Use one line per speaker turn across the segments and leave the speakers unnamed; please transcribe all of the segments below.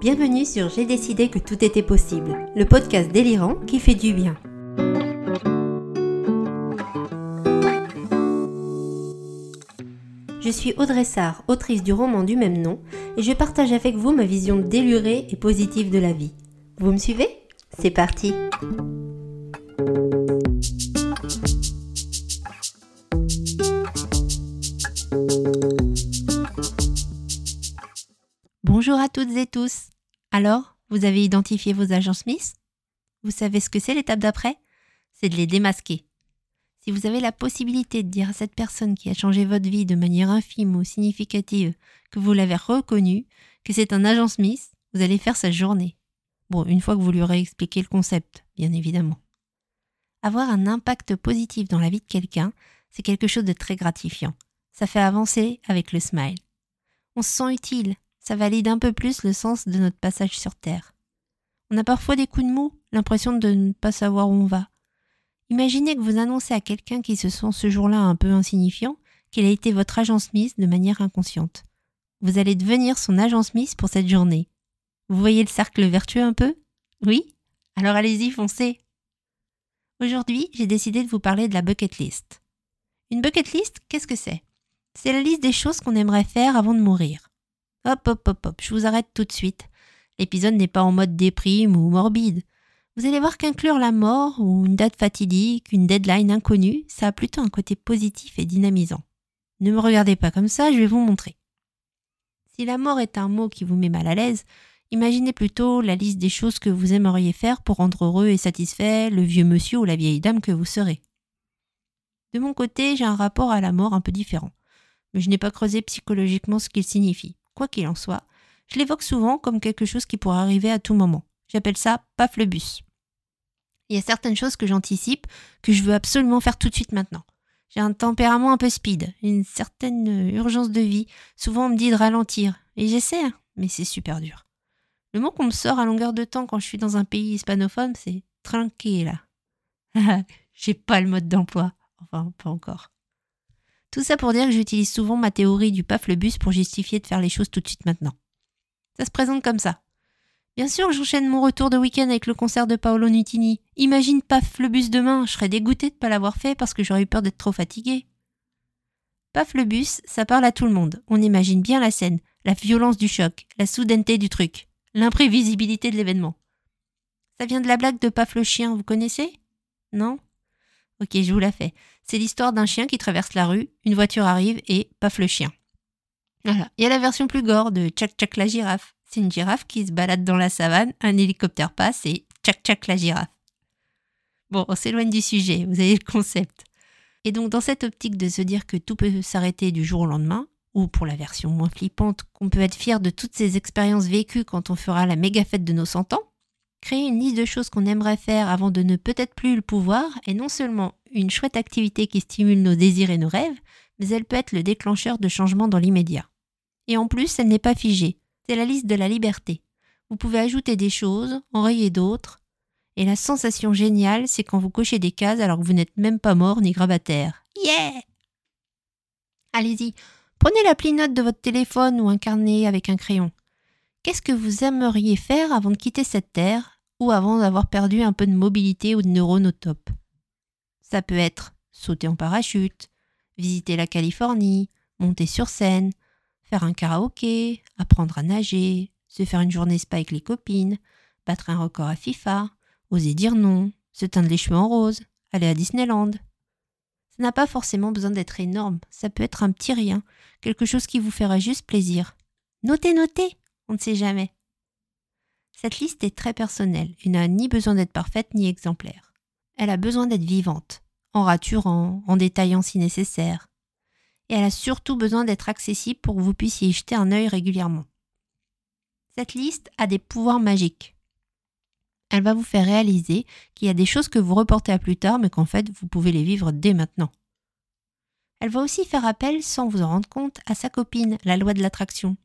Bienvenue sur J'ai décidé que tout était possible, le podcast délirant qui fait du bien. Je suis Audrey Sarr, autrice du roman du même nom, et je partage avec vous ma vision délurée et positive de la vie. Vous me suivez? C'est parti Bonjour à toutes et tous. Alors, vous avez identifié vos agents Smith? Vous savez ce que c'est l'étape d'après? C'est de les démasquer. Si vous avez la possibilité de dire à cette personne qui a changé votre vie de manière infime ou significative que vous l'avez reconnu, que c'est un agent Smith, vous allez faire sa journée. Bon, une fois que vous lui aurez expliqué le concept, bien évidemment. Avoir un impact positif dans la vie de quelqu'un, c'est quelque chose de très gratifiant. Ça fait avancer avec le smile. On se sent utile, ça valide un peu plus le sens de notre passage sur Terre. On a parfois des coups de mou, l'impression de ne pas savoir où on va. Imaginez que vous annoncez à quelqu'un qui se sent ce jour-là un peu insignifiant qu'il a été votre agent Smith de manière inconsciente. Vous allez devenir son agent Smith pour cette journée. Vous voyez le cercle vertueux un peu? Oui? Alors allez-y, foncez Aujourd'hui, j'ai décidé de vous parler de la bucket list. Une bucket list, qu'est-ce que c'est? C'est la liste des choses qu'on aimerait faire avant de mourir. Hop, hop, hop, hop, je vous arrête tout de suite. L'épisode n'est pas en mode déprime ou morbide. Vous allez voir qu'inclure la mort ou une date fatidique, une deadline inconnue, ça a plutôt un côté positif et dynamisant. Ne me regardez pas comme ça, je vais vous montrer. Si la mort est un mot qui vous met mal à l'aise, imaginez plutôt la liste des choses que vous aimeriez faire pour rendre heureux et satisfait le vieux monsieur ou la vieille dame que vous serez. De mon côté, j'ai un rapport à la mort un peu différent, mais je n'ai pas creusé psychologiquement ce qu'il signifie quoi qu'il en soit, je l'évoque souvent comme quelque chose qui pourrait arriver à tout moment. J'appelle ça paf le bus. Il y a certaines choses que j'anticipe, que je veux absolument faire tout de suite maintenant. J'ai un tempérament un peu speed, une certaine urgence de vie. Souvent on me dit de ralentir, et j'essaie, hein, mais c'est super dur. Le mot qu'on me sort à longueur de temps quand je suis dans un pays hispanophone, c'est tranquille. J'ai pas le mode d'emploi. Enfin, pas encore. Tout ça pour dire que j'utilise souvent ma théorie du paf le bus pour justifier de faire les choses tout de suite maintenant. Ça se présente comme ça. Bien sûr, j'enchaîne mon retour de week-end avec le concert de Paolo Nutini. Imagine paf le bus demain, je serais dégoûté de ne pas l'avoir fait parce que j'aurais eu peur d'être trop fatigué. Paf le bus, ça parle à tout le monde. On imagine bien la scène, la violence du choc, la soudaineté du truc, l'imprévisibilité de l'événement. Ça vient de la blague de Paf le chien, vous connaissez? Non? Ok, je vous la fais. C'est l'histoire d'un chien qui traverse la rue, une voiture arrive et paf le chien. Voilà. Il y a la version plus gore de Tchac Tchac la girafe. C'est une girafe qui se balade dans la savane, un hélicoptère passe et Tchac Tchac la girafe. Bon, on s'éloigne du sujet, vous avez le concept. Et donc dans cette optique de se dire que tout peut s'arrêter du jour au lendemain, ou pour la version moins flippante, qu'on peut être fier de toutes ces expériences vécues quand on fera la méga fête de nos 100 ans, Créer une liste de choses qu'on aimerait faire avant de ne peut-être plus le pouvoir est non seulement une chouette activité qui stimule nos désirs et nos rêves, mais elle peut être le déclencheur de changements dans l'immédiat. Et en plus, elle n'est pas figée. C'est la liste de la liberté. Vous pouvez ajouter des choses, enrayer d'autres. Et la sensation géniale, c'est quand vous cochez des cases alors que vous n'êtes même pas mort ni grabataire. Yeah Allez-y, prenez l'appli note de votre téléphone ou un carnet avec un crayon. Qu'est-ce que vous aimeriez faire avant de quitter cette terre ou avant d'avoir perdu un peu de mobilité ou de neurones au top? Ça peut être sauter en parachute, visiter la Californie, monter sur scène, faire un karaoké, apprendre à nager, se faire une journée spa avec les copines, battre un record à FIFA, oser dire non, se teindre les cheveux en rose, aller à Disneyland. Ça n'a pas forcément besoin d'être énorme, ça peut être un petit rien, quelque chose qui vous fera juste plaisir. Notez, notez on ne sait jamais. Cette liste est très personnelle et n'a ni besoin d'être parfaite ni exemplaire. Elle a besoin d'être vivante, en raturant, en détaillant si nécessaire. Et elle a surtout besoin d'être accessible pour que vous puissiez y jeter un œil régulièrement. Cette liste a des pouvoirs magiques. Elle va vous faire réaliser qu'il y a des choses que vous reportez à plus tard, mais qu'en fait vous pouvez les vivre dès maintenant. Elle va aussi faire appel, sans vous en rendre compte, à sa copine, la loi de l'attraction,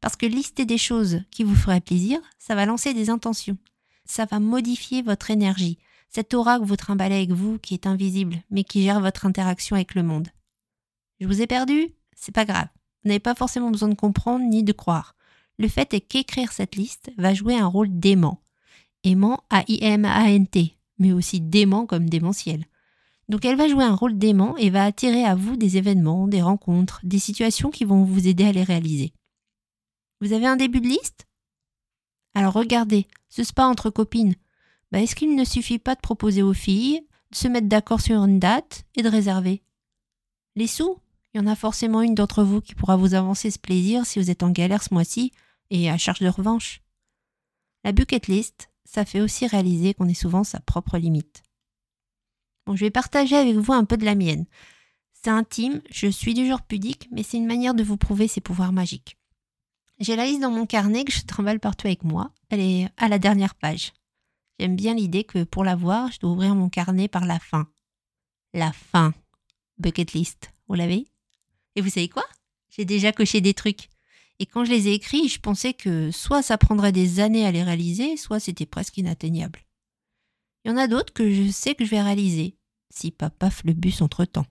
parce que lister des choses qui vous feraient plaisir, ça va lancer des intentions. Ça va modifier votre énergie, cette aura que vous trimballez avec vous qui est invisible, mais qui gère votre interaction avec le monde. Je vous ai perdu? C'est pas grave. Vous n'avez pas forcément besoin de comprendre ni de croire. Le fait est qu'écrire cette liste va jouer un rôle d'aimant. Aimant A-I-M-A-N-T, mais aussi dément comme démentiel. Donc elle va jouer un rôle d'aimant et va attirer à vous des événements, des rencontres, des situations qui vont vous aider à les réaliser. Vous avez un début de liste? Alors regardez, ce spa entre copines. Bah, Est-ce qu'il ne suffit pas de proposer aux filles, de se mettre d'accord sur une date et de réserver? Les sous? Il y en a forcément une d'entre vous qui pourra vous avancer ce plaisir si vous êtes en galère ce mois-ci et à charge de revanche. La bucket list, ça fait aussi réaliser qu'on est souvent sa propre limite. Bon, je vais partager avec vous un peu de la mienne. C'est intime, je suis du genre pudique, mais c'est une manière de vous prouver ses pouvoirs magiques. J'ai la liste dans mon carnet que je trimballe partout avec moi. Elle est à la dernière page. J'aime bien l'idée que pour la voir, je dois ouvrir mon carnet par la fin. La fin. Bucket list. Vous l'avez? Et vous savez quoi? J'ai déjà coché des trucs. Et quand je les ai écrits, je pensais que soit ça prendrait des années à les réaliser, soit c'était presque inatteignable. Il y en a d'autres que je sais que je vais réaliser, si papa le bus entre-temps.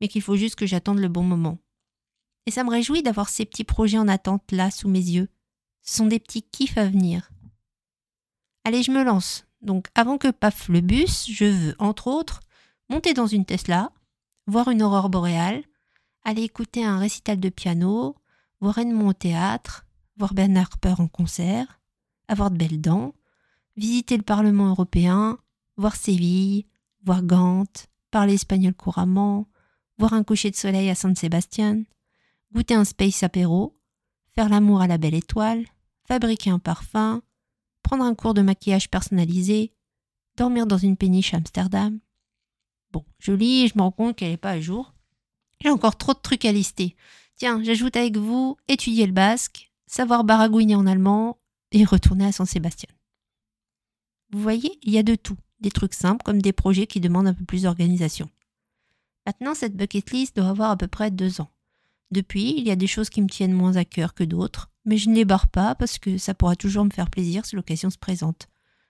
Mais qu'il faut juste que j'attende le bon moment. Et ça me réjouit d'avoir ces petits projets en attente là sous mes yeux. Ce sont des petits kiffs à venir. Allez, je me lance. Donc avant que paf le bus, je veux, entre autres, monter dans une Tesla, voir une aurore boréale, aller écouter un récital de piano, voir Edmond au théâtre, voir Ben Harper en concert, avoir de belles dents, visiter le Parlement européen, voir Séville, voir Gand, parler espagnol couramment, voir un coucher de soleil à San Sébastien, goûter un space apéro, faire l'amour à la belle étoile, fabriquer un parfum, prendre un cours de maquillage personnalisé, dormir dans une péniche à Amsterdam. Bon, je lis je me rends compte qu'elle n'est pas à jour. J'ai encore trop de trucs à lister. Tiens, j'ajoute avec vous étudier le basque, savoir baragouiner en allemand et retourner à San Sébastien. Vous voyez, il y a de tout, des trucs simples comme des projets qui demandent un peu plus d'organisation. Maintenant, cette bucket list doit avoir à peu près deux ans. Depuis, il y a des choses qui me tiennent moins à cœur que d'autres, mais je ne les barre pas parce que ça pourra toujours me faire plaisir si l'occasion se présente,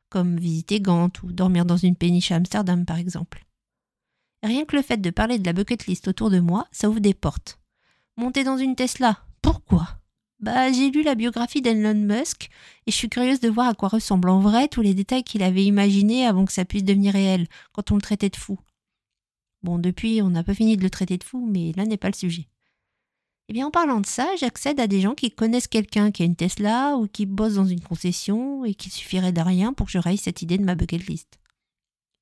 comme visiter Gand ou dormir dans une péniche à Amsterdam par exemple. Rien que le fait de parler de la bucket list autour de moi, ça ouvre des portes. Monter dans une Tesla, pourquoi? Bah, j'ai lu la biographie d'Elon Musk et je suis curieuse de voir à quoi ressemblent en vrai tous les détails qu'il avait imaginés avant que ça puisse devenir réel, quand on le traitait de fou. Bon, depuis, on n'a pas fini de le traiter de fou, mais là n'est pas le sujet. Eh bien, en parlant de ça, j'accède à des gens qui connaissent quelqu'un qui a une Tesla ou qui bosse dans une concession et qu'il suffirait de rien pour que je raye cette idée de ma bucket list.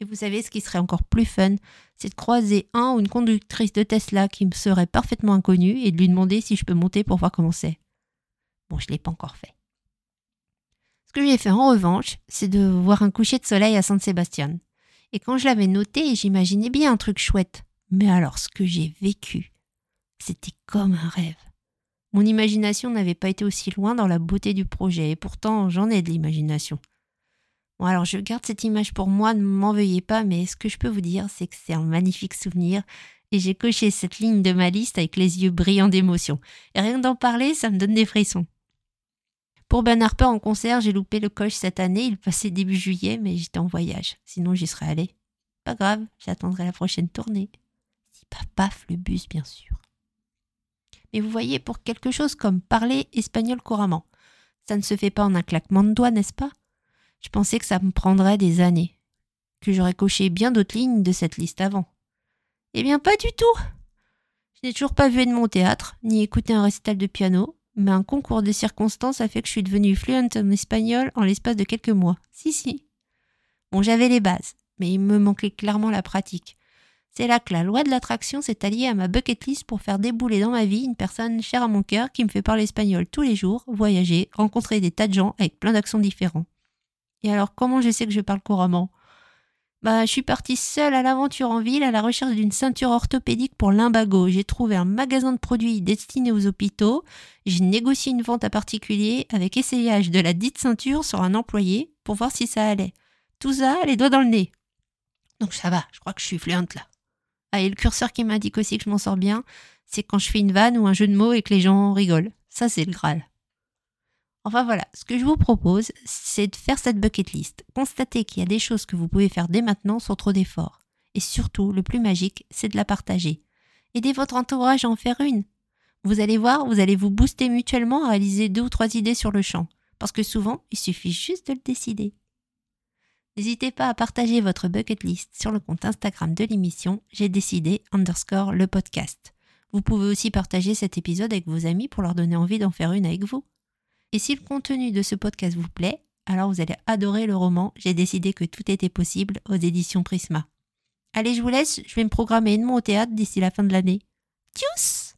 Et vous savez, ce qui serait encore plus fun, c'est de croiser un ou une conductrice de Tesla qui me serait parfaitement inconnue et de lui demander si je peux monter pour voir comment c'est. Bon, je ne l'ai pas encore fait. Ce que j'ai fait en revanche, c'est de voir un coucher de soleil à San Sébastien. Et quand je l'avais noté, j'imaginais bien un truc chouette. Mais alors, ce que j'ai vécu, c'était comme un rêve. Mon imagination n'avait pas été aussi loin dans la beauté du projet, et pourtant j'en ai de l'imagination. Bon alors je garde cette image pour moi, ne m'en veuillez pas, mais ce que je peux vous dire, c'est que c'est un magnifique souvenir, et j'ai coché cette ligne de ma liste avec les yeux brillants d'émotion. Et rien d'en parler, ça me donne des frissons. Pour Ben Harper en concert, j'ai loupé le coche cette année, il passait début juillet, mais j'étais en voyage, sinon j'y serais allé. Pas grave, j'attendrai la prochaine tournée. Si paf le bus, bien sûr. Mais vous voyez, pour quelque chose comme parler espagnol couramment, ça ne se fait pas en un claquement de doigts, n'est-ce pas? Je pensais que ça me prendrait des années, que j'aurais coché bien d'autres lignes de cette liste avant. Eh bien, pas du tout Je n'ai toujours pas vu de mon théâtre, ni écouté un récital de piano, mais un concours de circonstances a fait que je suis devenue fluent en espagnol en l'espace de quelques mois. Si, si. Bon, j'avais les bases, mais il me manquait clairement la pratique. C'est là que la loi de l'attraction s'est alliée à ma bucket list pour faire débouler dans ma vie une personne chère à mon cœur qui me fait parler espagnol tous les jours, voyager, rencontrer des tas de gens avec plein d'accents différents. Et alors, comment je sais que je parle couramment? Bah, je suis partie seule à l'aventure en ville à la recherche d'une ceinture orthopédique pour l'imbago. J'ai trouvé un magasin de produits destiné aux hôpitaux. J'ai négocié une vente à particulier avec essayage de la dite ceinture sur un employé pour voir si ça allait. Tout ça, les doigts dans le nez. Donc ça va, je crois que je suis fluente là. Ah, et le curseur qui m'indique aussi que je m'en sors bien, c'est quand je fais une vanne ou un jeu de mots et que les gens rigolent. Ça, c'est le Graal. Enfin voilà, ce que je vous propose, c'est de faire cette bucket list. Constatez qu'il y a des choses que vous pouvez faire dès maintenant sans trop d'efforts. Et surtout, le plus magique, c'est de la partager. Aidez votre entourage à en faire une. Vous allez voir, vous allez vous booster mutuellement à réaliser deux ou trois idées sur le champ, parce que souvent, il suffit juste de le décider. N'hésitez pas à partager votre bucket list sur le compte Instagram de l'émission J'ai décidé underscore le podcast. Vous pouvez aussi partager cet épisode avec vos amis pour leur donner envie d'en faire une avec vous. Et si le contenu de ce podcast vous plaît, alors vous allez adorer le roman J'ai décidé que tout était possible aux éditions Prisma. Allez, je vous laisse, je vais me programmer Edmond au théâtre d'ici la fin de l'année. Tchuss